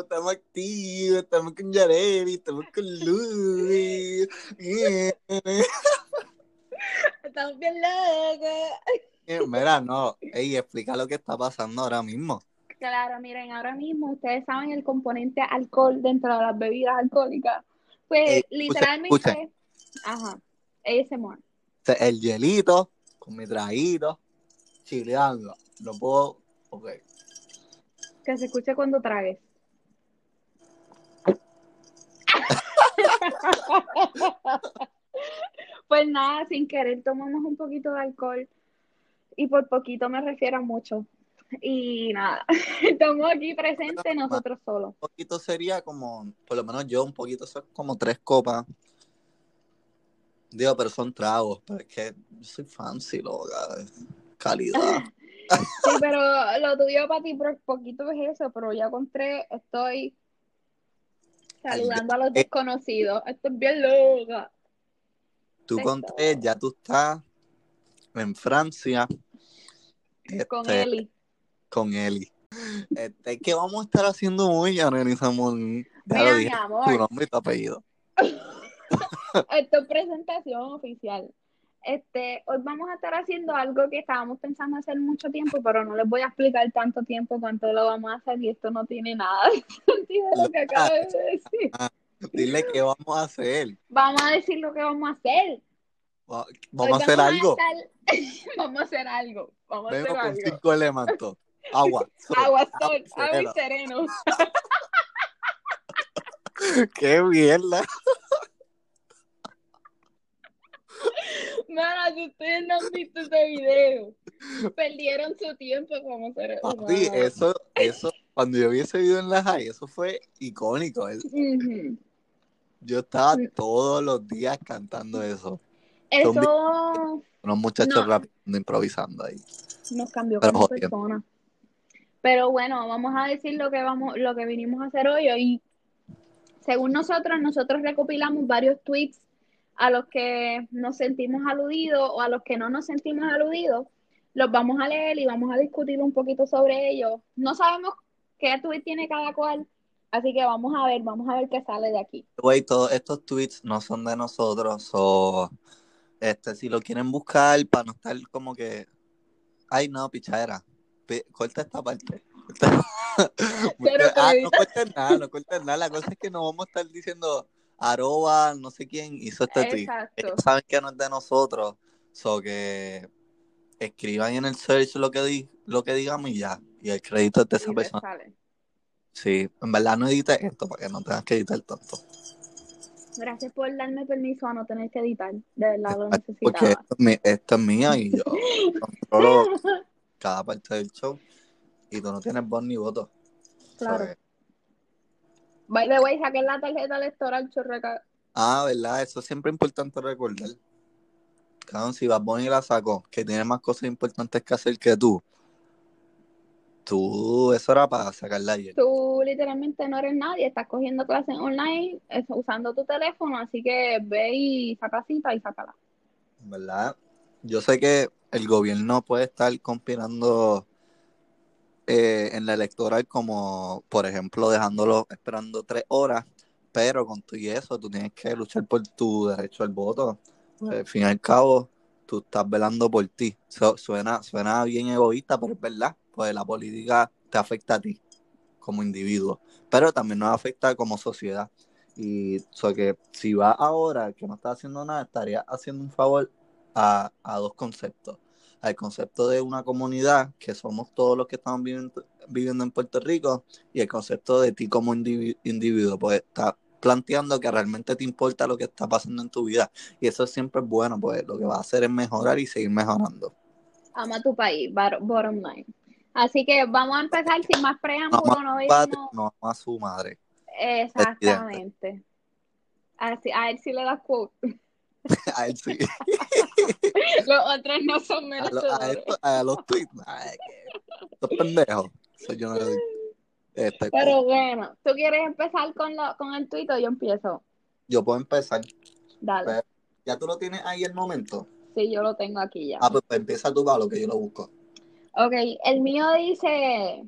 estamos activos, estamos con Yareli, estamos con Luis. Estamos bien locos. Mira, no, ey, explica lo que está pasando ahora mismo. Claro, miren, ahora mismo ustedes saben el componente alcohol dentro de las bebidas alcohólicas. Pues Eh, literalmente, escuchen. ajá. El hielito con mi traguito, chileando. No puedo, ok. Que se escuche cuando tragues. pues nada, sin querer tomamos un poquito de alcohol y por poquito me refiero a mucho. Y nada, estamos aquí presentes nosotros solos. Un poquito sería como, por lo menos yo, un poquito son como tres copas. Digo, pero son tragos, pero es que yo soy fancy, loca. Calidad. Sí, pero lo tuyo para ti por poquito es eso, pero ya con tres estoy saludando a los desconocidos. Esto es bien loca. Tú con tres, ya tú estás en Francia. Con este, Eli. Con Eli. Este, ¿Qué vamos a estar haciendo hoy, Samón? Ya Mira, lo mi amor. tu nombre y tu apellido. Esto es presentación oficial. Este, hoy vamos a estar haciendo algo que estábamos pensando hacer mucho tiempo, pero no les voy a explicar tanto tiempo cuánto lo vamos a hacer y esto no tiene nada de sentido lo que acabo de decir. Dile qué vamos a hacer. Vamos a decir lo que vamos a hacer. Va- Vamos a hacer algo. estar- vamos a hacer algo. Vamos a Vengo hacer con algo. cinco elementos. Agua. sol, Agua, sol, agua y sereno. Qué mierda. Mira, si ustedes no han visto ese video, perdieron su tiempo como seres humanos. eso, eso, cuando yo vi ese video en la high, eso fue icónico. Yo estaba Mm. todos los días cantando eso. Eso Unos muchachos No. improvisando ahí. nos cambió Pero como jodiendo. persona. Pero bueno, vamos a decir lo que vamos, lo que vinimos a hacer hoy. Hoy, según nosotros, nosotros recopilamos varios tweets a los que nos sentimos aludidos o a los que no nos sentimos aludidos. Los vamos a leer y vamos a discutir un poquito sobre ellos. No sabemos qué tweet tiene cada cual, así que vamos a ver, vamos a ver qué sale de aquí. Güey, todos estos tweets no son de nosotros. O este, si lo quieren buscar para no estar como que. Ay, no, pichadera. Pi- Corta esta parte. Pero ah, no cortes nada, no cortes nada. La cosa es que no vamos a estar diciendo arroba, no sé quién hizo este tweet. Ellos saben que no es de nosotros. So que escriban en el search lo que, di lo que digamos y ya. Y el crédito es de esa Y persona. sale. Sí, en verdad no edite esto para que no tengas que editar tanto. Gracias por darme permiso a no tener que editar. De verdad lo Porque necesitaba. esto es, mi- esto es mía y yo controlo cada parte del show. Y tú no tienes voz ni voto. Claro. So, By the way, saquen la tarjeta electoral, chorreca. Ah, ¿verdad? Eso es siempre importante recordar. Cabrón, si Bad Bunny la sacó, que tiene más cosas importantes que hacer que tú. Tú, eso era para sacarla ayer. Tú literalmente no eres nadie, estás cogiendo clases online, es- usando tu teléfono, así que ve y saca cita y sácala. ¿Verdad? Yo sé que el gobierno puede estar conspirando eh, en la electoral como, por ejemplo, dejándolo esperando tres horas, pero con todo y eso tú tienes que luchar por tu derecho al voto. Al fin y al cabo, tú estás velando por ti. Su- suena, suena bien egoísta, pero es verdad, pues la política te afecta a ti como individuo, pero también nos afecta como sociedad. Y so que si vas ahora que no estás haciendo nada, estarías haciendo un favor a, a dos conceptos. Al concepto de una comunidad, que somos todos los que estamos viviendo, viviendo en Puerto Rico, y el concepto de ti como indivi- individuo, pues está planteando que realmente te importa lo que está pasando en tu vida. Y eso siempre es bueno, pues lo que va a hacer es mejorar y seguir mejorando. Ama tu país, bottom line. Así que vamos a empezar sin más No preámbulo, no padre, no más a su madre. Exactamente. Así, a él sí le das quote. A él sí. Los otros no son A, lo- a, merecedores. a los tweets. Ay, estos pendejos. Yo no. Este, Pero bueno, ¿tú quieres empezar con, lo, con el tuit o yo empiezo? yo puedo empezar. Dale. ¿Ya tú lo tienes ahí el momento? Sí, yo lo tengo aquí ya. Ah, pues, pues empieza tú, Pablo, que yo lo busco. Ok, el mío dice,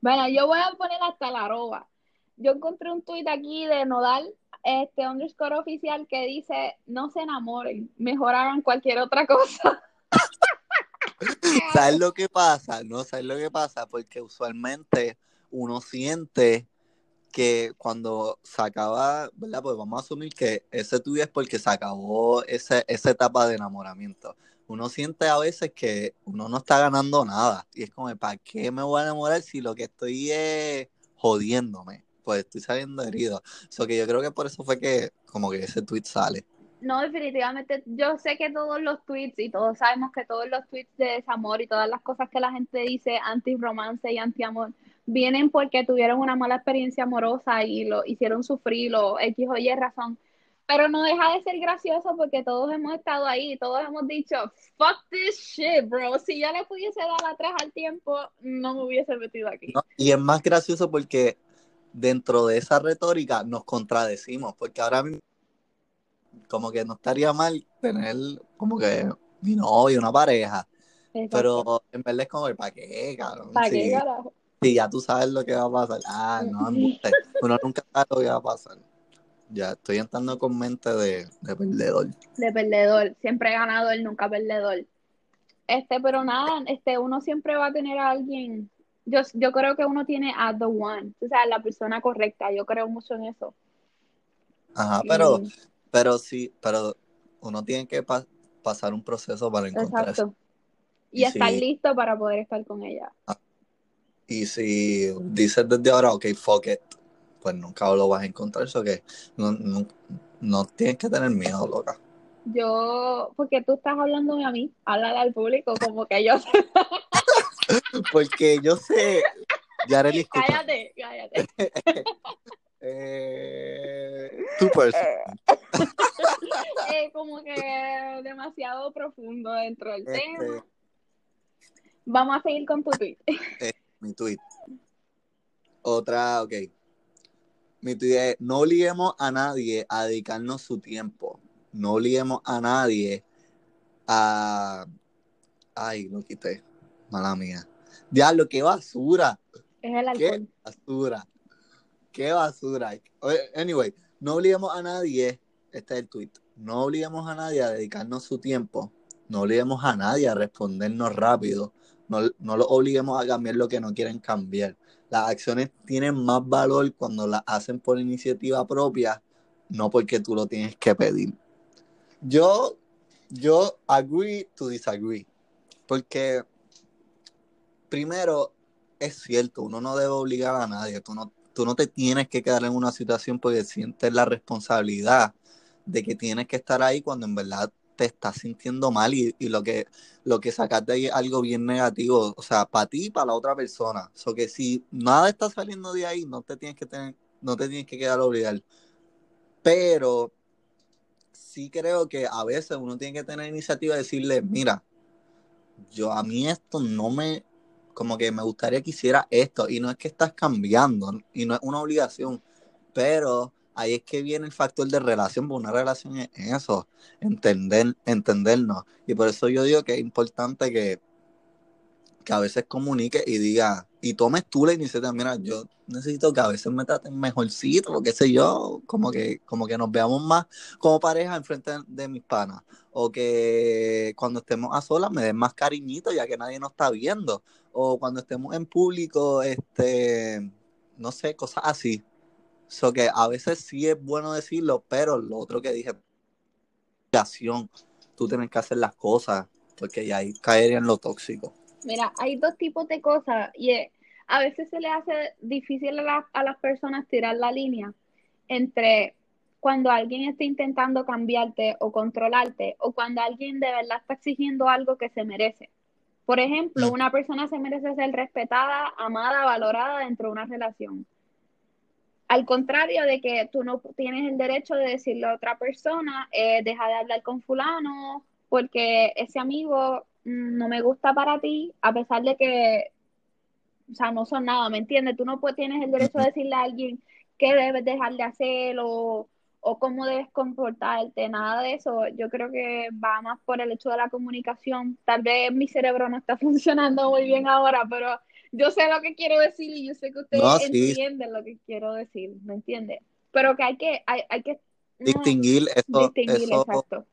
Bueno, yo voy a poner hasta la arroba. Yo encontré un tuit aquí de Nodal, este underscore oficial, que dice, no se enamoren, mejor hagan cualquier otra cosa. ¿Sabes lo que pasa? No, ¿sabes lo que pasa? Porque usualmente uno siente que cuando se acaba, ¿verdad? Pues vamos a asumir que ese tuyo es porque se acabó ese, esa etapa de enamoramiento. Uno siente a veces que uno no está ganando nada. Y es como, ¿para qué me voy a enamorar si lo que estoy es jodiéndome? Pues estoy saliendo herido. So que yo creo que por eso fue que como que ese tweet sale. No, definitivamente, yo sé que todos los tweets y todos sabemos que todos los tweets de desamor y todas las cosas que la gente dice anti-romance y anti-amor vienen porque tuvieron una mala experiencia amorosa y lo hicieron sufrir o X o Y razón. Pero no deja de ser gracioso porque todos hemos estado ahí, todos hemos dicho, fuck this shit, bro. Si yo le pudiese dar atrás al tiempo, no me hubiese metido aquí. y es más gracioso porque dentro de esa retórica nos contradecimos, porque ahora mismo como que no estaría mal tener como que mi novio, una pareja. Pero en verdad es como, ¿para qué, cabrón? ¿Para qué, carajo? Sí, ya tú sabes lo que va a pasar. Ah, no, uno nunca sabe lo que va a pasar. Ya estoy entrando con mente de, de perdedor. De perdedor, siempre ganador, nunca perdedor. Este, pero nada, este, uno siempre va a tener a alguien. Yo, yo creo que uno tiene a the one, o sea, la persona correcta. Yo creo mucho en eso. Ajá, pero, pero sí, pero uno tiene que pasar un proceso para encontrar Exacto. Y, estar listo para poder estar con ella. Ah, y si dices desde ahora, ok, fuck it, pues nunca lo vas a encontrar. Eso que no, no, no tienes que tener miedo, loca. Yo, porque tú estás hablando a mí, háblale al público como que yo. porque yo sé. Ya Cállate, cállate. eh, tu eh, como que demasiado profundo dentro del este, tema. Vamos a seguir con tu tweet. Eh, mi tweet. Otra, ok. Mi tweet es, no obliguemos a nadie a dedicarnos su tiempo. No obliguemos a nadie a... Ay, lo quité. Mala mía. Diablo, qué basura. Es el alcohol. Qué basura. Qué basura. Anyway, no obliguemos a nadie, este es el tweet, no obliguemos a nadie a dedicarnos su tiempo, no obliguemos a nadie a respondernos rápido, no, no lo obliguemos a cambiar lo que no quieren cambiar. Las acciones tienen más valor cuando las hacen por iniciativa propia, no porque tú lo tienes que pedir. Yo, yo agree to disagree, porque primero es cierto, uno no debe obligar a nadie, tú no, tú no te tienes que quedar en una situación porque sientes la responsabilidad de que tienes que estar ahí cuando en verdad te estás sintiendo mal y, lo que lo que sacaste ahí es algo bien negativo, o sea, para ti y para la otra persona. O que si nada está saliendo de ahí, no te tienes que tener, no te tienes que quedar obligado. Pero sí creo que a veces uno tiene que tener iniciativa de decirle, mira, yo a mí esto no me, como que me gustaría que hiciera esto, y no es que estás cambiando, y no es una obligación, pero ahí es que viene el factor de relación, porque una relación es eso, entender, entendernos. Y por eso yo digo que es importante que, que a veces comunique y diga, y tomes tú la iniciativa, mira, yo necesito que a veces me traten mejorcito, o qué sé yo, como que, como que nos veamos más como pareja en frente de mis panas, o que cuando estemos a solas me den más cariñito ya que nadie nos está viendo, o cuando estemos en público, este, no sé, cosas así. So que a veces sí es bueno decirlo, pero lo otro que dije, tú tienes que hacer las cosas, porque ya ahí caería en lo tóxico. Mira, hay dos tipos de cosas y a veces se le hace difícil a, a las personas tirar la línea entre cuando alguien está intentando cambiarte o controlarte o cuando alguien de verdad está exigiendo algo que se merece. Por ejemplo, mm. una persona se merece ser respetada, amada, valorada dentro de una relación. Al contrario de que tú no tienes el derecho de decirle a otra persona, eh, deja de hablar con fulano, porque ese amigo no me gusta para ti, a pesar de que, o sea, no son nada, ¿me entiendes? Tú no tienes el derecho de decirle a alguien qué debes dejar de hacer o, o cómo debes comportarte, nada de eso. Yo creo que va más por el hecho de la comunicación. Tal vez mi cerebro no está funcionando muy bien ahora, pero yo sé lo que quiero decir y yo sé que ustedes No, sí. entienden lo que quiero decir, ¿me entiendes? Pero que hay que, hay, hay que no, Distinguir eso, distinguir, eso, exacto.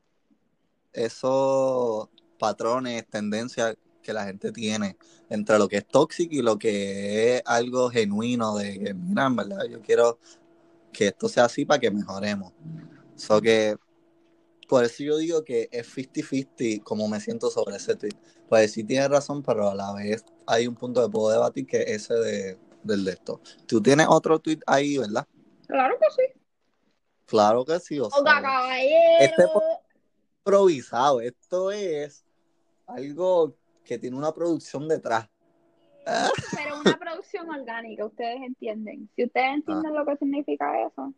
esos patrones, tendencias que la gente tiene entre lo que es tóxico y lo que es algo genuino de que, mira, en verdad, yo quiero que esto sea así para que mejoremos. So que, por eso yo digo que es 50-50 como me siento sobre ese tweet. Pues sí tienes razón, pero a la vez hay un punto que puedo debatir que es ese de, del de esto. Tú tienes otro tweet ahí, ¿verdad? Claro que sí. Claro que sí, o sea, Oiga, caballero. Este fue- improvisado. Esto es algo que tiene una producción detrás. Pero una producción orgánica, ustedes entienden. Si ustedes entienden Ah. lo que significa eso,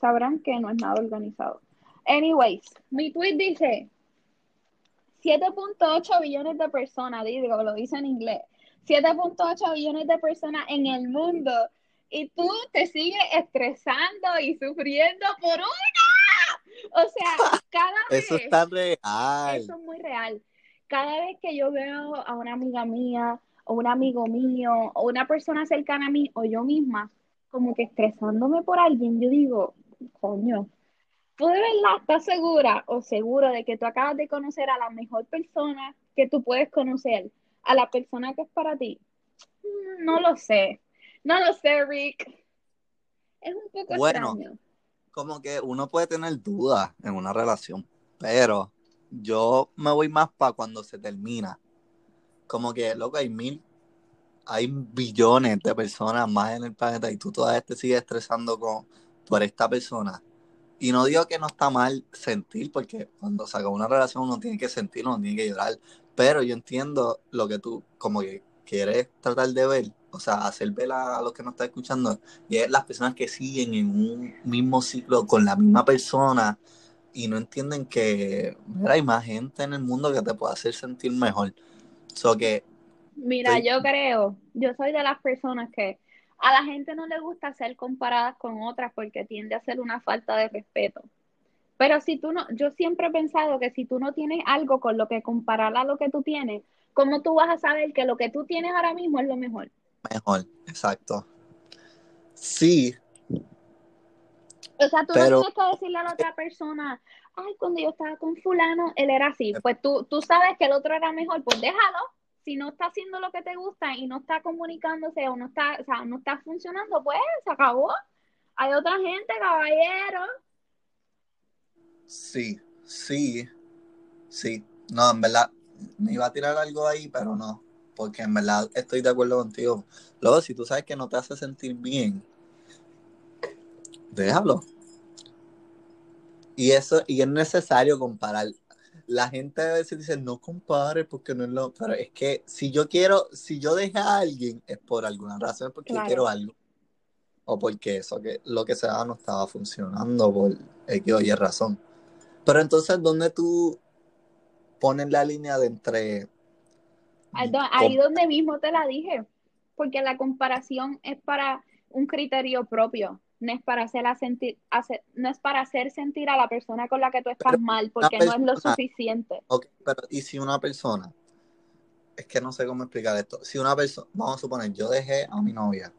sabrán que no es nada organizado. Anyways, mi tweet dice 7.8 billones de personas, digo, lo dice en inglés. 7.8 billones de personas en el mundo y tú te sigues estresando y sufriendo por una. O sea, cada vez Eso está real. eso es muy real. Cada vez que yo veo a una amiga mía, o un amigo mío, o una persona cercana a mí, o yo misma, como que estresándome por alguien, yo digo, coño, ¿tú de verdad estás segura o seguro de que tú acabas de conocer a la mejor persona que tú puedes conocer? A la persona que es para ti. Mm, No lo sé. No lo sé, Rick. Es un poco Bueno. extraño. Como que uno puede tener dudas en una relación, pero yo me voy más para cuando se termina. Como que, loco, hay mil, hay billones de personas más en el planeta y tú todavía te sigues estresando con, por esta persona. Y no digo que no está mal sentir, porque cuando se acaba una relación uno tiene que sentir, uno tiene que llorar. Pero yo entiendo lo que tú, como que quieres tratar de ver, o sea, hacer ver a, los que nos están escuchando, y es las personas que siguen en un mismo ciclo con la misma persona y no entienden que mira, hay más gente en el mundo que te puede hacer sentir mejor. So que Mira, Estoy- yo creo, yo soy de las personas que a la gente no le gusta ser comparadas con otras porque tiende a ser una falta de respeto. Pero si tú no, yo siempre he pensado que si tú no tienes algo con lo que comparar a lo que tú tienes, ¿cómo tú vas a saber que lo que tú tienes ahora mismo es lo mejor? mejor, exacto. Sí, O sea, tú Pero- no tienes que decirle a la otra persona, ay, cuando yo estaba con fulano, él era así. Pues tú, tú sabes que el otro era mejor, pues déjalo. Si no está haciendo lo que te gusta y no está comunicándose o no está, o sea, no está funcionando, pues se acabó. Hay otra gente, caballero. sí, sí, sí. No, en verdad, me iba a tirar algo ahí, pero no. Porque en verdad estoy de acuerdo contigo. Luego, si tú sabes que no te hace sentir bien, déjalo. Y eso, y es necesario comparar. La gente a veces dice, no compare porque no es lo. Pero es que si yo quiero, si yo dejé a alguien, es por alguna razón, es porque Claro. yo quiero algo. O porque eso, que lo que sea no estaba funcionando por X o Y razón. Pero entonces, ¿dónde tú pones la línea de entre. Ahí do- Ahí donde mismo te la dije. Porque la comparación es para un criterio propio. No es para hacerla sentir, hacer, no es para hacer sentir a la persona con la que tú estás Pero mal, porque no es lo suficiente. Pero ¿y si una persona? Es que no sé cómo explicar esto. Si una persona, vamos a suponer, yo dejé a mi novia,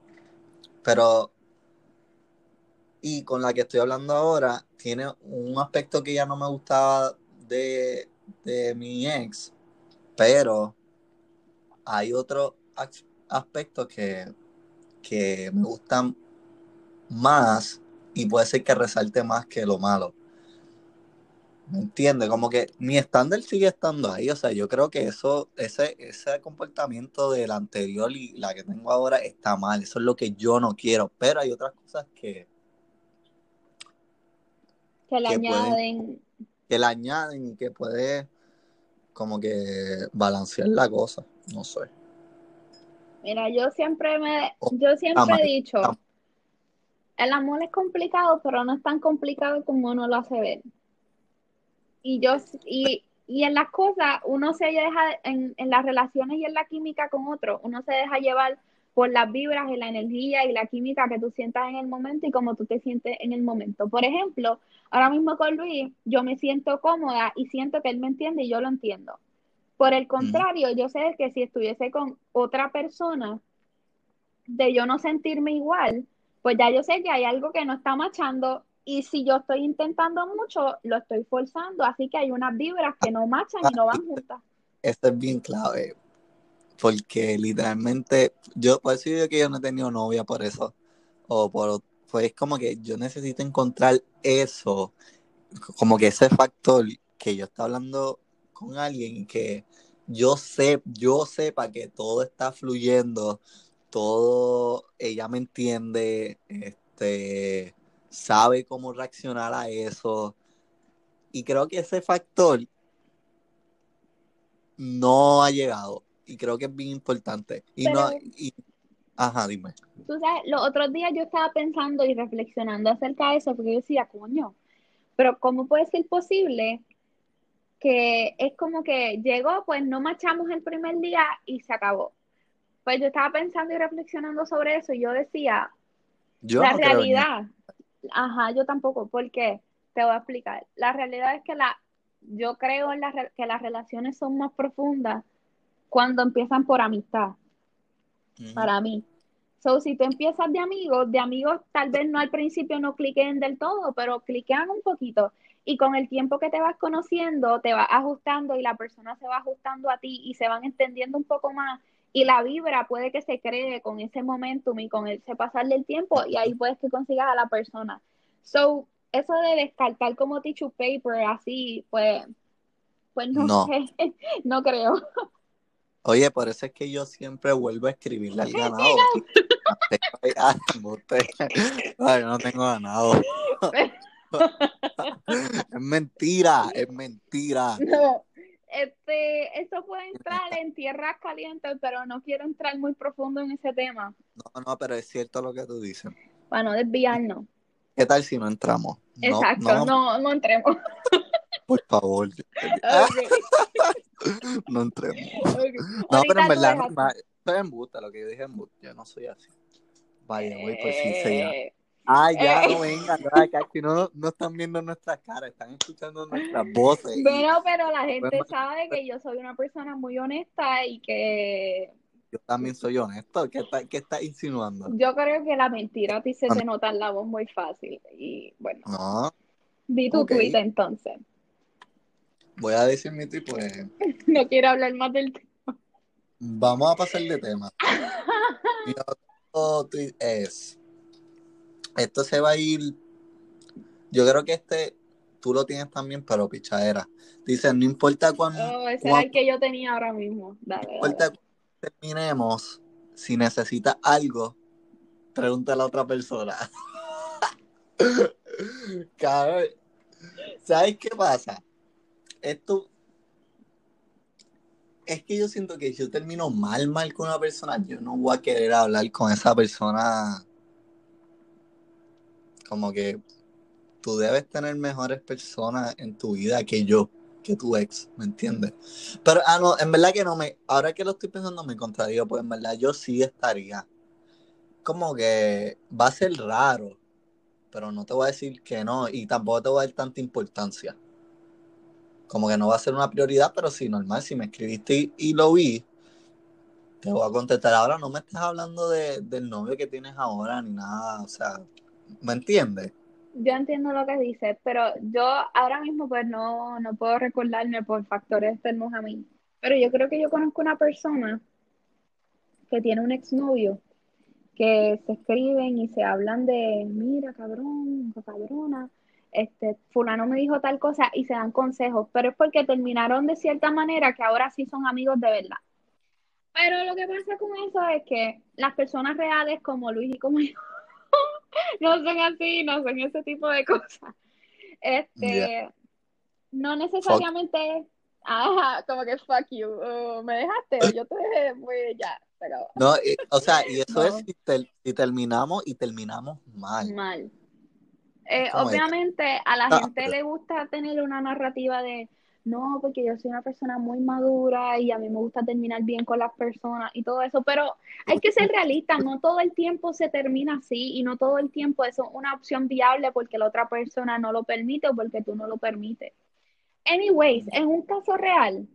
pero y con la que estoy hablando ahora tiene un aspecto que ya no me gustaba de, de mi ex, pero hay otros as- aspectos que, que me gustan más y puede ser que resalte más que lo malo. ¿Me entiendes? Como que mi estándar sigue estando ahí. O sea, yo creo que eso, ese, ese comportamiento del anterior y la que tengo ahora está mal. Eso es lo que yo no quiero. Pero hay otras cosas que, Que le que pueden- añaden. que le añaden y que puede como que balancear la cosa. No sé. Mira, yo siempre me, yo siempre he dicho. El amor es complicado, pero no es tan complicado como uno lo hace ver. Y yo, y, y en las cosas, uno se deja, en, en las relaciones y en la química con otro, uno se deja llevar por las vibras y la energía y la química que tú sientas en el momento y cómo tú te sientes en el momento. Por ejemplo, ahora mismo con Luis, yo me siento cómoda y siento que él me entiende y yo lo entiendo. Por el contrario, yo sé que si estuviese con otra persona, de yo no sentirme igual, pues ya yo sé que hay algo que no está machando y si yo estoy intentando mucho, lo estoy forzando, así que hay unas vibras que no machan y no van juntas. Esto es bien clave, porque literalmente, yo, por eso digo que yo no he tenido novia por eso, o por, pues como que yo necesito encontrar eso, como que ese factor que yo estoy hablando con alguien que yo sé, yo sepa que todo está fluyendo, todo, ella me entiende, este, sabe cómo reaccionar a eso. Y creo que ese factor no ha llegado. Y creo que es bien importante. Y no, y, ajá, dime. Tú sabes, los otros días yo estaba pensando y reflexionando acerca de eso, porque yo decía, coño, pero ¿cómo puede ser posible que es como que llegó, pues no machamos el primer día y se acabó? Pues yo estaba pensando y reflexionando sobre eso y yo decía, la realidad, ajá, yo tampoco, porque te voy a explicar. La realidad es que la, yo creo en la, que las relaciones son más profundas cuando empiezan por amistad, para mí. So, si tú empiezas de amigos, de amigos tal vez no al principio no cliquen del todo, pero cliquean un poquito. Y con el tiempo que te vas conociendo, te vas ajustando y la persona se va ajustando a ti y se van entendiendo un poco más y la vibra puede que se cree con ese momentum y con ese pasar del tiempo y ahí puedes que consigas a la persona. So, eso de descartar como tissue paper así, pues, pues no, sé, no creo. Oye, por eso es que yo siempre vuelvo a escribirle al ganado. Ay, no tengo ganado. es mentira, es mentira. No, este, eso puede entrar en tierras calientes, pero no quiero entrar muy profundo en ese tema. No, no, pero es cierto lo que tú dices. Para no desviarnos. ¿Qué tal si no entramos? Exacto, no, no, entremos. Por favor. no entremos. No, pero en verdad, no, estoy en busta, lo que yo dije en busta, yo no soy así. Vaya, voy por si se ya. Ah, ya, no vengan, que no, no están viendo nuestras caras, están escuchando nuestras voces. Bueno, pero la gente sabe que yo soy una persona muy honesta y que... Yo también soy honesto, ¿qué estás está insinuando? Yo creo que la mentira a ti se te nota en la voz muy fácil y bueno. No. Di tu tweet entonces. Voy a decir mi tweet, pues... no quiero hablar más del tema. Vamos a pasar de tema. mi otro tweet es esto se va a ir. Yo creo que este tú lo tienes también, pero pichadera. Dice, no importa cuándo. Oh, ese es el que yo tenía ahora mismo. Dale, no importa cuándo terminemos, si necesitas algo, pregúntale a la otra persona. ¿Sabes qué pasa? Esto. Es que yo siento que si yo termino mal, mal con una persona, yo no voy a querer hablar con esa persona como que tú debes tener mejores personas en tu vida que yo, que tu ex, ¿me entiendes? Pero, ah, no, en verdad que no me, ahora que lo estoy pensando me contradigo, pues en verdad yo sí estaría. Como que va a ser raro, pero no te voy a decir que no, y tampoco te voy a dar tanta importancia. Como que no va a ser una prioridad, pero sí, normal, si me escribiste y, lo vi, te voy a contestar. Ahora no me estás hablando de, del novio que tienes ahora ni nada, o sea, ¿Me entiendes? Yo entiendo lo que dices, pero yo ahora mismo pues no, no puedo recordarme por factores externos a mí. Pero yo creo que yo conozco una persona que tiene un exnovio que se escriben y se hablan de, mira, cabrón, cabrona, este, fulano me dijo tal cosa y se dan consejos, pero es porque terminaron de cierta manera que ahora sí son amigos de verdad. Pero lo que pasa con eso es que las personas reales como Luis y como yo no son así, no son ese tipo de cosas. Este, no necesariamente, ajá, como que fuck you, uh, me dejaste, yo te dejé, muy ya, pero... No, o sea, y eso es si, terminamos y terminamos mal. Mal. Eh, obviamente a la ah, gente le gusta tener una narrativa de no, porque yo soy una persona muy madura y a mí me gusta terminar bien con las personas y todo eso, pero hay que ser realista, no todo el tiempo se termina así y no todo el tiempo es una opción viable porque la otra persona no lo permite o porque tú no lo permites. Anyways, en un caso real,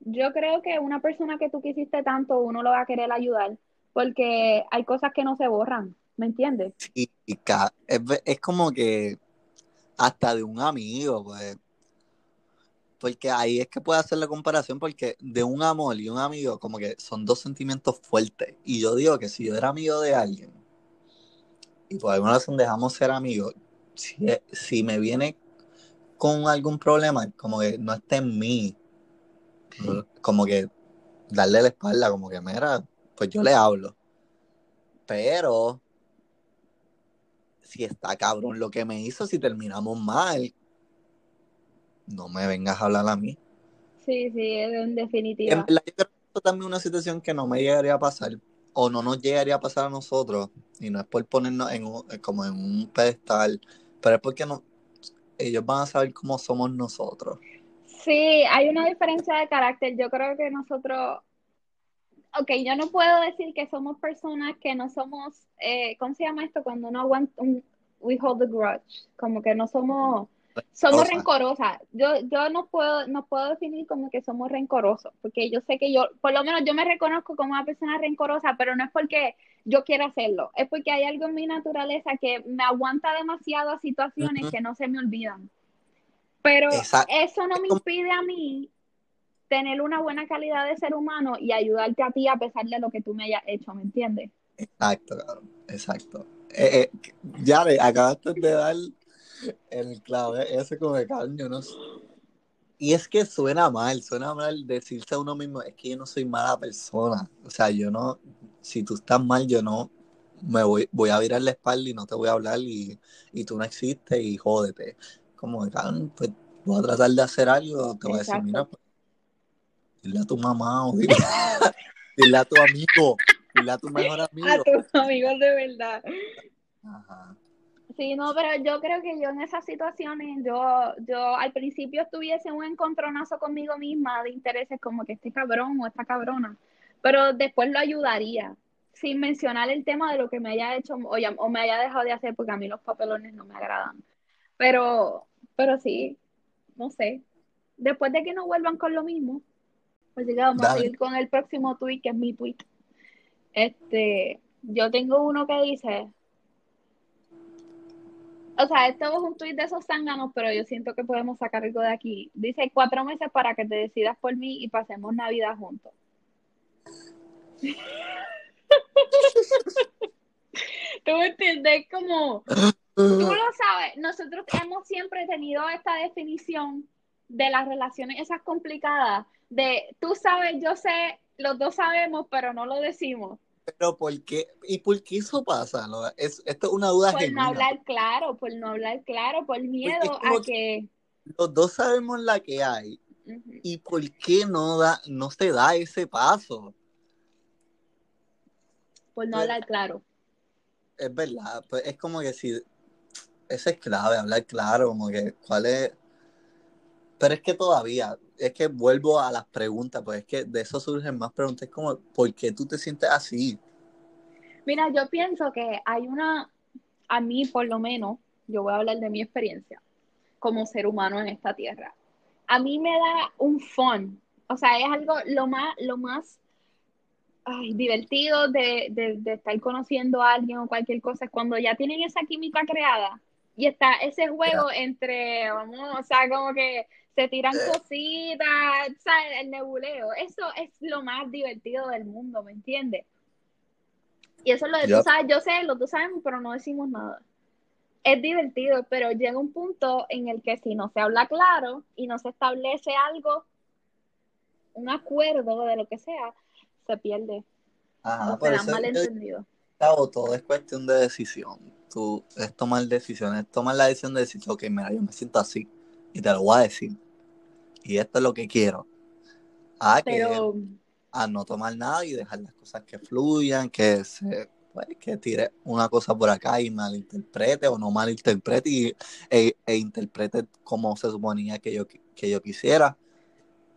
yo creo que una persona que tú quisiste tanto, uno lo va a querer ayudar, porque hay cosas que no se borran, ¿me entiendes? Sí, es, es como que hasta de un amigo, pues. Porque ahí es que puede hacer la comparación, porque de un amor y un amigo, como que son dos sentimientos fuertes. Y yo digo que si yo era amigo de alguien, y por alguna razón dejamos ser amigos, si, si me viene con algún problema, como que no está en mí, como que darle la espalda, como que, mira, pues yo le hablo. Pero si está cabrón lo que me hizo, si terminamos mal, no me vengas a hablar a mí. Sí, sí, en En definitiva. verdad, yo creo que esto también es una situación que no me llegaría a pasar, o no nos llegaría a pasar a nosotros, y no es por ponernos en un- como en un pedestal, pero es porque no, ellos van a saber cómo somos nosotros. Sí, hay una diferencia de carácter. Yo creo que nosotros, ok, yo no puedo decir que somos personas que no somos, eh, ¿cómo se llama esto? Cuando no aguanta un, we hold the grudge, como que no somos, somos Rencorosa. rencorosas. Yo, yo no puedo, no puedo definir como que somos rencorosos, porque yo sé que yo, por lo menos yo me reconozco como una persona rencorosa, pero no es porque yo quiera hacerlo, es porque hay algo en mi naturaleza que me aguanta demasiado a situaciones que no se me olvidan. Pero Exacto. eso no me impide a mí tener una buena calidad de ser humano y ayudarte a ti a pesar de lo que tú me hayas hecho, ¿me entiendes? Exacto, cabrón, exacto. Eh, eh, acabaste de dar el clavo, eh, ese como de cabrón, yo no. Y es que suena mal, suena mal decirse a uno mismo, es que yo no soy mala persona. O sea, yo no, si tú estás mal, yo no me voy, voy a virar la espalda y no te voy a hablar y, y tú no existes y jódete. Como de cabrón, pues voy a tratar de hacer algo, te voy a decir, mira, pues, dile a tu mamá o dile, dile a tu amigo, dile a tu mejor A amigo. tus amigos de verdad. Ajá. Sí, no, pero yo creo que yo en esas situaciones, yo, yo al principio estuviese un encontronazo conmigo misma de intereses como que este cabrón o esta cabrona, pero después lo ayudaría, sin mencionar el tema de lo que me haya hecho o, ya- o me haya dejado de hacer, porque a mí los papelones no me agradan. Pero, pero sí, no sé. Después de que no vuelvan con lo mismo, pues ya vamos a seguir con el próximo tweet, que es mi tweet. Este, yo tengo uno que dice, o sea, esto es un tweet de esos zánganos, pero yo siento que podemos sacar algo de aquí. Dice cuatro meses para que te decidas por mí y pasemos Navidad juntos. ¿Tú me entiendes? Como, tú lo sabes, nosotros hemos siempre tenido esta definición de las relaciones esas complicadas, de tú sabes, yo sé, los dos sabemos, pero no lo decimos. Pero ¿por qué? ¿Y por qué eso pasa? no? Es, esto es una duda Por genuina. no hablar claro, por no hablar claro, por miedo a que... Los dos sabemos la que hay. ¿Y por qué no, da, no se da ese paso? Por no Pues- hablar claro. Es verdad, pues es como que si... Eso es clave, hablar claro, como que cuál es... Pero es que todavía, es que vuelvo a las preguntas, pues es que de eso surgen más preguntas, es como, ¿por qué tú te sientes así? Mira, yo pienso que hay una, a mí por lo menos, yo voy a hablar de mi experiencia como ser humano en esta tierra. A mí me da un fun, o sea, es algo lo más, lo más ay, divertido de, de, de estar conociendo a alguien o cualquier cosa, es cuando ya tienen esa química creada y está ese juego entre, vamos, o sea, como que se tiran cositas, ¿sabes? El nebuleo. Eso es lo más divertido del mundo, ¿me entiendes? Y eso es lo de Yup. tú sabes, yo sé, los dos sabemos, pero no decimos nada. Es divertido, pero llega un punto en el que si no se habla claro y no se establece algo, un acuerdo de lo que sea, se pierde Ajá, por eso es- malentendido. Cabo, todo es cuestión de decisión. Tú es tomar decisiones, tomar la decisión de decir, ok, mira, yo me siento así y te lo voy a decir. Y esto es lo que quiero. A que a no tomar nada y dejar las cosas que fluyan, que se pues, que tire una cosa por acá y malinterprete o no malinterprete y, e, e interprete como se suponía que yo, que yo quisiera.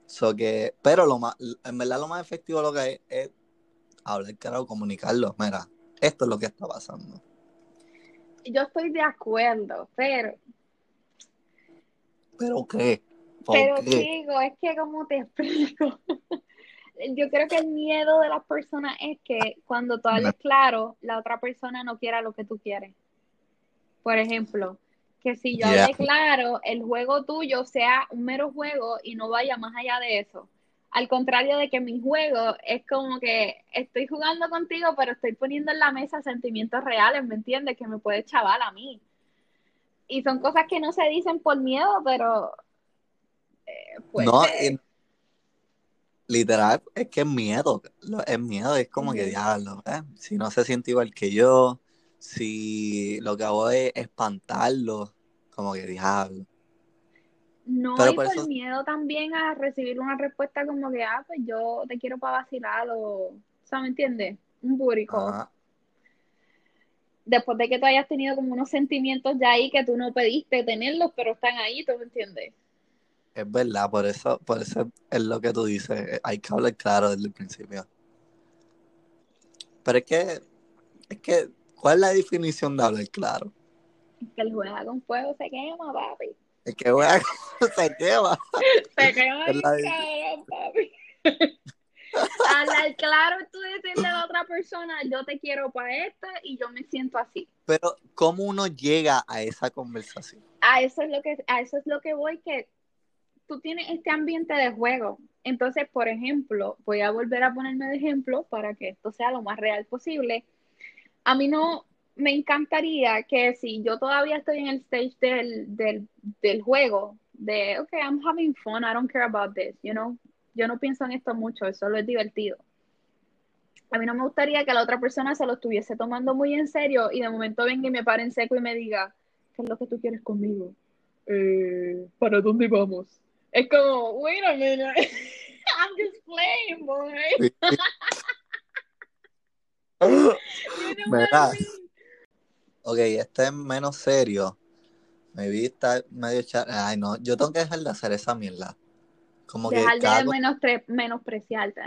So que, pero lo más, en verdad lo más efectivo lo que hay es hablar claro, comunicarlo. Mira, esto es lo que está pasando. yo estoy de acuerdo, pero, ¿Pero qué? ¿Por pero qué? chico, es que como te explico, yo creo que el miedo de las personas es que cuando tú hables claro, la otra persona no quiera lo que tú quieres. Por ejemplo, que si yo hable claro, el juego tuyo sea un mero juego y no vaya más allá de eso. Al contrario de que mi juego es como que estoy jugando contigo, pero estoy poniendo en la mesa sentimientos reales, ¿me entiendes? Que me puede chaval a mí. Y son cosas que no se dicen por miedo, pero... Eh, no, literal, es que es miedo. Es miedo, es como que diablo, ¿eh? Si no se siente igual que yo, si lo que hago es espantarlo, como que diablo. No, Pero por, por miedo también a recibir una respuesta como que, ah, pues yo te quiero para vacilar o, o sea, ¿me entiendes? Un búrico. Después de que tú hayas tenido como unos sentimientos ya ahí que tú no pediste tenerlos, pero están ahí, ¿tú me entiendes? Es verdad, por eso, por eso es lo que tú dices. Hay que hablar claro desde el principio. Pero es que, es que, ¿cuál es la definición de hablar claro? que el juega con fuego se quema, papi. El que juega con se quema. Se quema cabrón, papi. Hablar claro, tú decirle a la otra persona, yo te quiero para esto y yo me siento así. Pero, ¿cómo uno llega a esa conversación? A eso es lo que, a eso es lo que voy, que tú tienes este ambiente de juego. Entonces, por ejemplo, voy a volver a ponerme de ejemplo para que esto sea lo más real posible. A mí no me encantaría que si yo todavía estoy en el stage del, del, del juego, de, ok, I'm having fun, I don't care about this, you know, yo no pienso en esto mucho, solo es divertido. A mí no me gustaría que la otra persona se lo estuviese tomando muy en serio y de momento venga y me pare en seco y me diga, ¿qué es lo que tú quieres conmigo? Eh, ¿Para dónde vamos? Es como, wait a minute, I'm just playing, boy. ¿Verdad? Ok, este es menos serio. Me vi estar medio char... Ay, no, yo tengo que dejar de hacer esa mierda. Como dejar que de menos menospreciarte.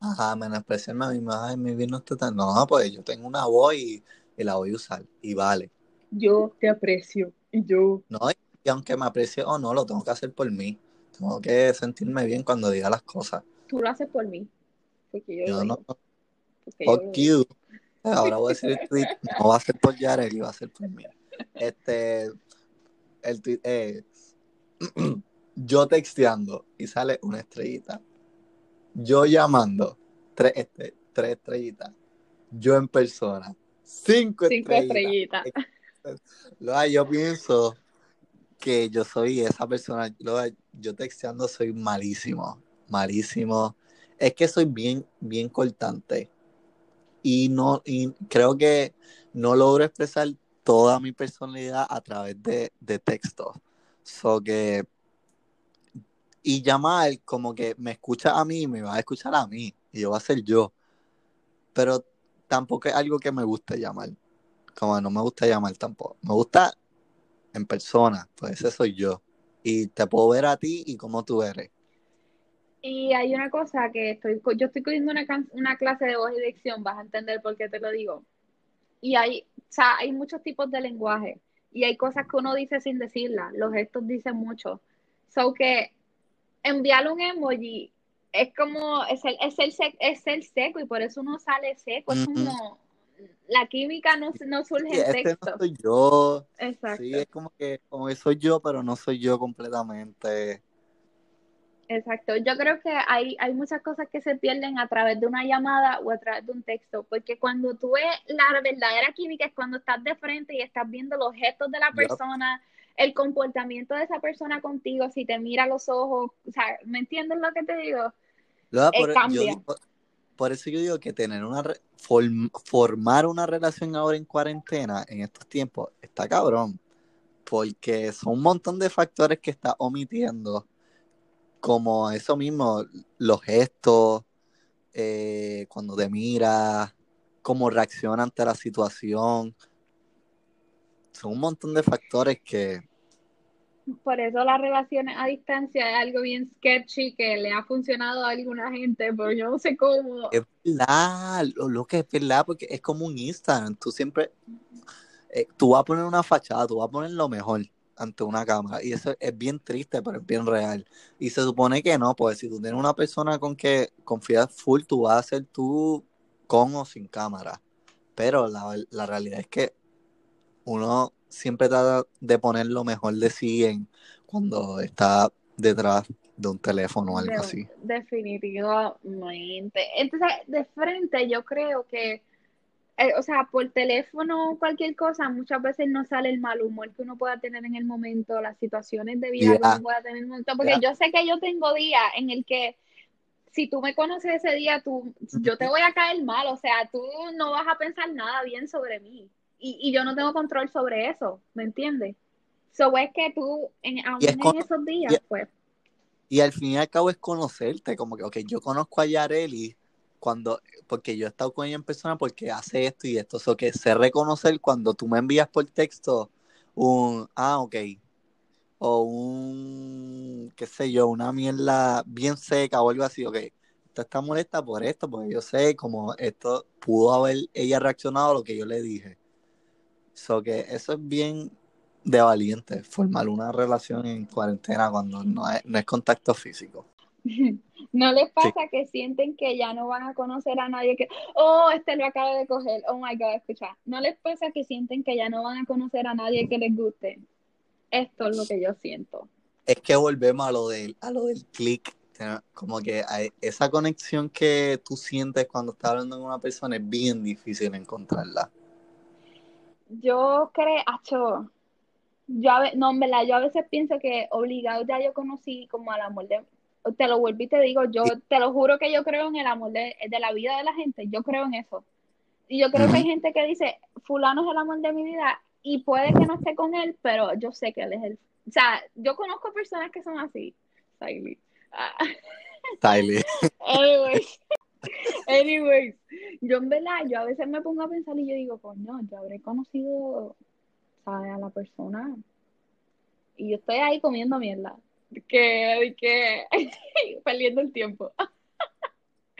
Ajá, menospreciarme a mí. Ay, mi vida no está tan... No, pues yo tengo una voz y, y, la voy a usar. Y vale. Yo te aprecio. Y yo... No, y aunque me aprecie o no, lo tengo que hacer por mí. Tengo que sentirme bien cuando diga las cosas. Tú lo haces por mí. Porque yo, no. Fuck you. Ahora voy a decir el tweet. No va a ser por Jared, va a ser por mí. Este. El tweet es. Yo texteando y sale una estrellita. Yo llamando. Tres, este, tres estrellitas. Yo en persona. Cinco, cinco estrellitas. estrellitas. yo pienso que yo soy esa persona, yo texteando soy malísimo, malísimo. Es que soy bien, bien cortante. Y no, y creo que no logro expresar toda mi personalidad a través de, de texto. So que, y llamar como que me escucha a mí, me va a escuchar a mí, y yo va a ser yo. Pero tampoco es algo que me guste llamar. Como no me gusta llamar tampoco. Me gusta en persona, pues ese soy yo. Y te puedo ver a ti y cómo tú eres. Y hay una cosa que estoy, yo estoy cogiendo una, una clase de voz y dicción, vas a entender por qué te lo digo. Y hay, o sea, hay muchos tipos de lenguaje y hay cosas que uno dice sin decirla, los gestos dicen mucho. So que enviarle un emoji es como, es el, es el, es el seco y por eso uno sale seco, es como, la química no, no surge en este texto. No soy yo. Exacto. Sí, es como que, como que soy yo, pero no soy yo completamente. Exacto. Yo creo que hay, hay muchas cosas que se pierden a través de una llamada o a través de un texto, porque cuando tú ves la verdadera química es cuando estás de frente y estás viendo los gestos de la persona, el comportamiento de esa persona contigo, si te mira a los ojos, o sea, ¿me entiendes lo que te digo? Eh, cambia por eso yo digo que tener una formar una relación ahora en cuarentena, en estos tiempos, está cabrón. Porque son un montón de factores que está omitiendo. Como eso mismo, los gestos, eh, cuando te mira, cómo reacciona ante la situación. Son un montón de factores que, por eso las relaciones a distancia es algo bien sketchy que le ha funcionado a alguna gente, pero yo no sé cómo. Es verdad, lo, que es verdad, porque es como un Instagram. Tú siempre, eh, tú vas a poner una fachada, tú vas a poner lo mejor, ante una cámara. Y eso es bien triste, pero es bien real. Y se supone que no, pues si tú tienes una persona con que confías full, tú vas a ser tú con o sin cámara. Pero la, la realidad es que uno siempre trata de poner lo mejor de sí en cuando está detrás de un teléfono o algo así. Definitivamente. Entonces, de frente yo creo que eh, o sea, por teléfono, cualquier cosa, muchas veces no sale el mal humor que uno pueda tener en el momento, las situaciones de vida que uno pueda tener en el momento, porque yo sé que yo tengo días en el que si tú me conoces ese día, tú, yo te voy a caer mal, o sea, tú no vas a pensar nada bien sobre mí y, y yo no tengo control sobre eso, ¿me entiendes? So es que tú, en, aún en esos días, pues... Y al fin y al cabo es conocerte, como que, ok, yo conozco a Yareli, cuando, porque yo he estado con ella en persona porque hace esto y esto, o que sé reconocer cuando tú me envías por texto un, ah, ok, o un, qué sé yo, una mierda bien seca o algo así, ok, esta está molesta por esto, porque yo sé como esto pudo haber ella reaccionado a lo que yo le dije. So que eso es bien de valiente, formar una relación en cuarentena cuando no es, no es contacto físico. ¿No les pasa que sienten que ya no van a conocer a nadie que, oh, este lo acaba de coger, oh my god, escucha? ¿No les pasa que sienten que ya no van a conocer a nadie que les guste? Esto es lo que yo siento. Es que volvemos a lo del, a lo del click, como que esa conexión que tú sientes cuando estás hablando con una persona es bien difícil encontrarla. Yo creo, yo a no, en verdad, yo a veces pienso que obligado ya yo conocí como al amor de, te lo vuelvo y te digo, yo te lo juro que yo creo en el amor de, la vida de la gente, yo creo en eso. Y yo creo que hay gente que dice, fulano es el amor de mi vida y puede que no esté con él, pero yo sé que él es el... O sea, yo conozco personas que son así. Tylee. Ah. anyways, anyways, yo en verdad, yo a veces me pongo a pensar y yo digo, coño, yo habré conocido, ¿sabes? A la persona. Y yo estoy ahí comiendo mierda que, que perdiendo el tiempo.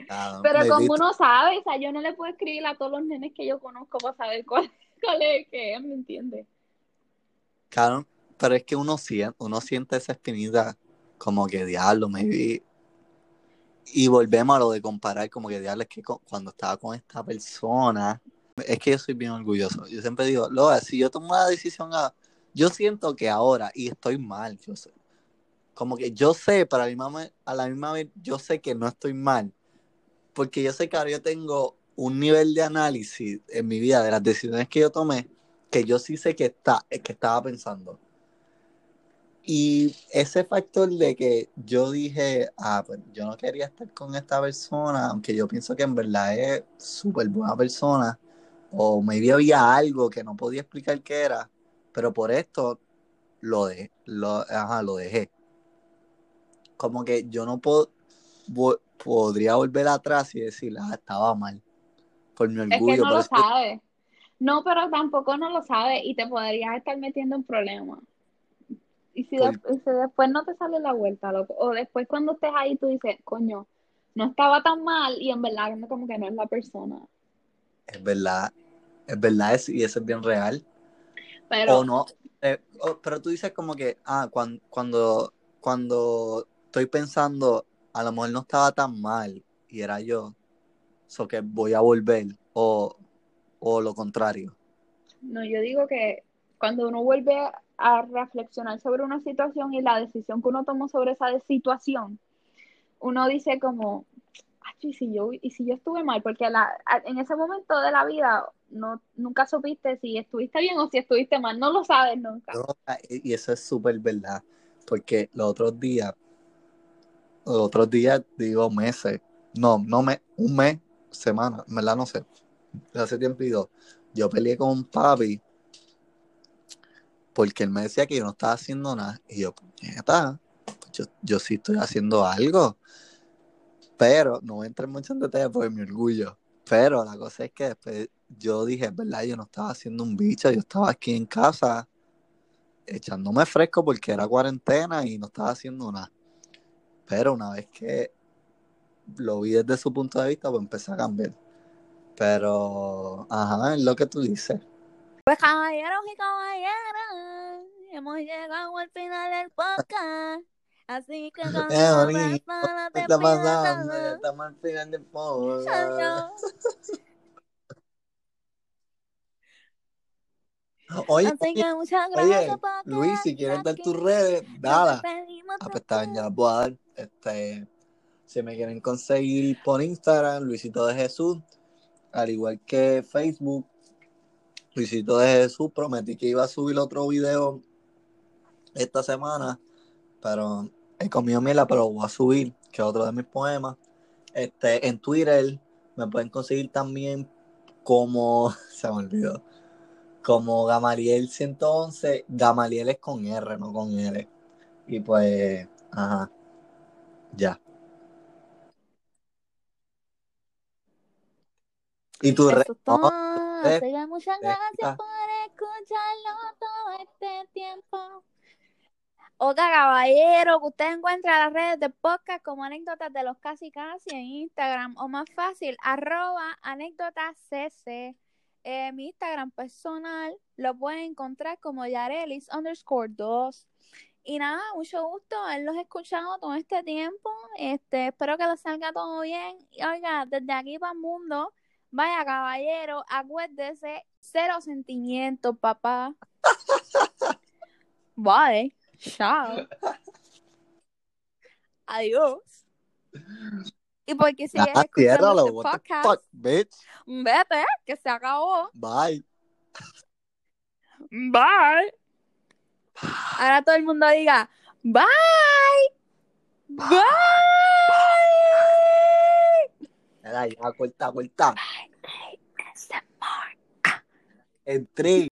Ah, pero como uno sabe, o sea, yo no le puedo escribir a todos los nenes que yo conozco para saber cuál, cuál es que es, ¿me entiendes? Claro, pero es que uno siente, uno siente esa espinita como que diablo, maybe. Y volvemos a lo de comparar, como que diablo, que cuando estaba con esta persona, es que yo soy bien orgulloso. Yo siempre digo, Loa, si yo tomo una decisión, yo siento que ahora, y estoy mal, como que yo sé, para la misma, a la misma vez, yo sé que no estoy mal, porque yo sé que ahora yo tengo un nivel de análisis en mi vida de las decisiones que yo tomé, que yo sí sé que, está, que estaba pensando. Y ese factor de que yo dije, ah, pues yo no quería estar con esta persona, aunque yo pienso que en verdad es súper buena persona, o maybe había algo que no podía explicar qué era, pero por esto lo, de, lo, ajá, lo dejé como que yo no puedo, podría volver atrás y decir, ah, estaba mal. Por mi orgullo. Es que no lo sabe. No, pero tampoco no lo sabe y te podrías estar metiendo en problemas. Y si, después no te sale la vuelta, loco, o después cuando estés ahí tú dices, coño, no estaba tan mal y en verdad como que no es la persona. Es verdad, es verdad y eso es bien real. Pero, o no, eh, pero tú dices como que, ah, cuando, cuando, cuando estoy pensando, a lo mejor no estaba tan mal y era yo, so que voy a volver, o, lo contrario. No, yo digo que cuando uno vuelve a reflexionar sobre una situación y la decisión que uno tomó sobre esa situación, uno dice como, y si yo, y si yo estuve mal, porque en ese momento de la vida no, nunca supiste si estuviste bien o si estuviste mal, no lo sabes nunca. y eso es súper verdad, porque los otros días otros días, digo meses, no, no me, un mes, semana, verdad no sé, hace tiempo y dos, yo peleé con un papi porque él me decía que yo no estaba haciendo nada y yo, está, yo, yo sí estoy haciendo algo, pero no voy a entrar mucho en detalle por mi orgullo, pero la cosa es que después yo dije, verdad, yo no estaba haciendo un bicho, yo estaba aquí en casa echándome fresco porque era cuarentena y no estaba haciendo nada. Pero una vez que lo vi desde su punto de vista, pues empecé a cambiar. Pero, ajá, es lo que tú dices. Pues caballeros y caballeras, hemos llegado al final del podcast. Así que con Eh, persona ¿Qué te está pasando? Ya estamos al final del podcast. Oye, Así que muchas oye, gracias Luis, si quieres dar tus redes, dala. Ah, pues está bien, ya las voy a dar. Este, si me quieren conseguir por Instagram, Luisito de Jesús, al igual que Facebook, Luisito de Jesús, prometí que iba a subir otro video esta semana, pero he comido miela, pero lo voy a subir, que es otro de mis poemas. Este, en Twitter me pueden conseguir también como, se me olvidó, como Gamaliel 111, Gamaliel es con R, no con L. Y pues, ajá, ya. Y tu red, Muchas gracias ah, por escucharlo todo este tiempo. Oiga, caballero, que usted encuentra las redes de podcast como anécdotas de los casi casi en Instagram o más fácil, arroba anécdotas cc. Eh, mi Instagram personal lo pueden encontrar como yarelis underscore 2. Y nada, mucho gusto haberlos escuchado todo este tiempo. Este, espero que les salga todo bien. Y oiga, desde aquí para el mundo, vaya caballero, acuérdese, cero sentimientos, papá. Bye. Chao. Adiós. Y porque sigues ah, escuchando este podcast, fuck, bitch. vete, que se acabó. Bye. Bye. Ahora todo el mundo diga, bye. Bye. Mira, ya, corta, corta. ASMR. En tres.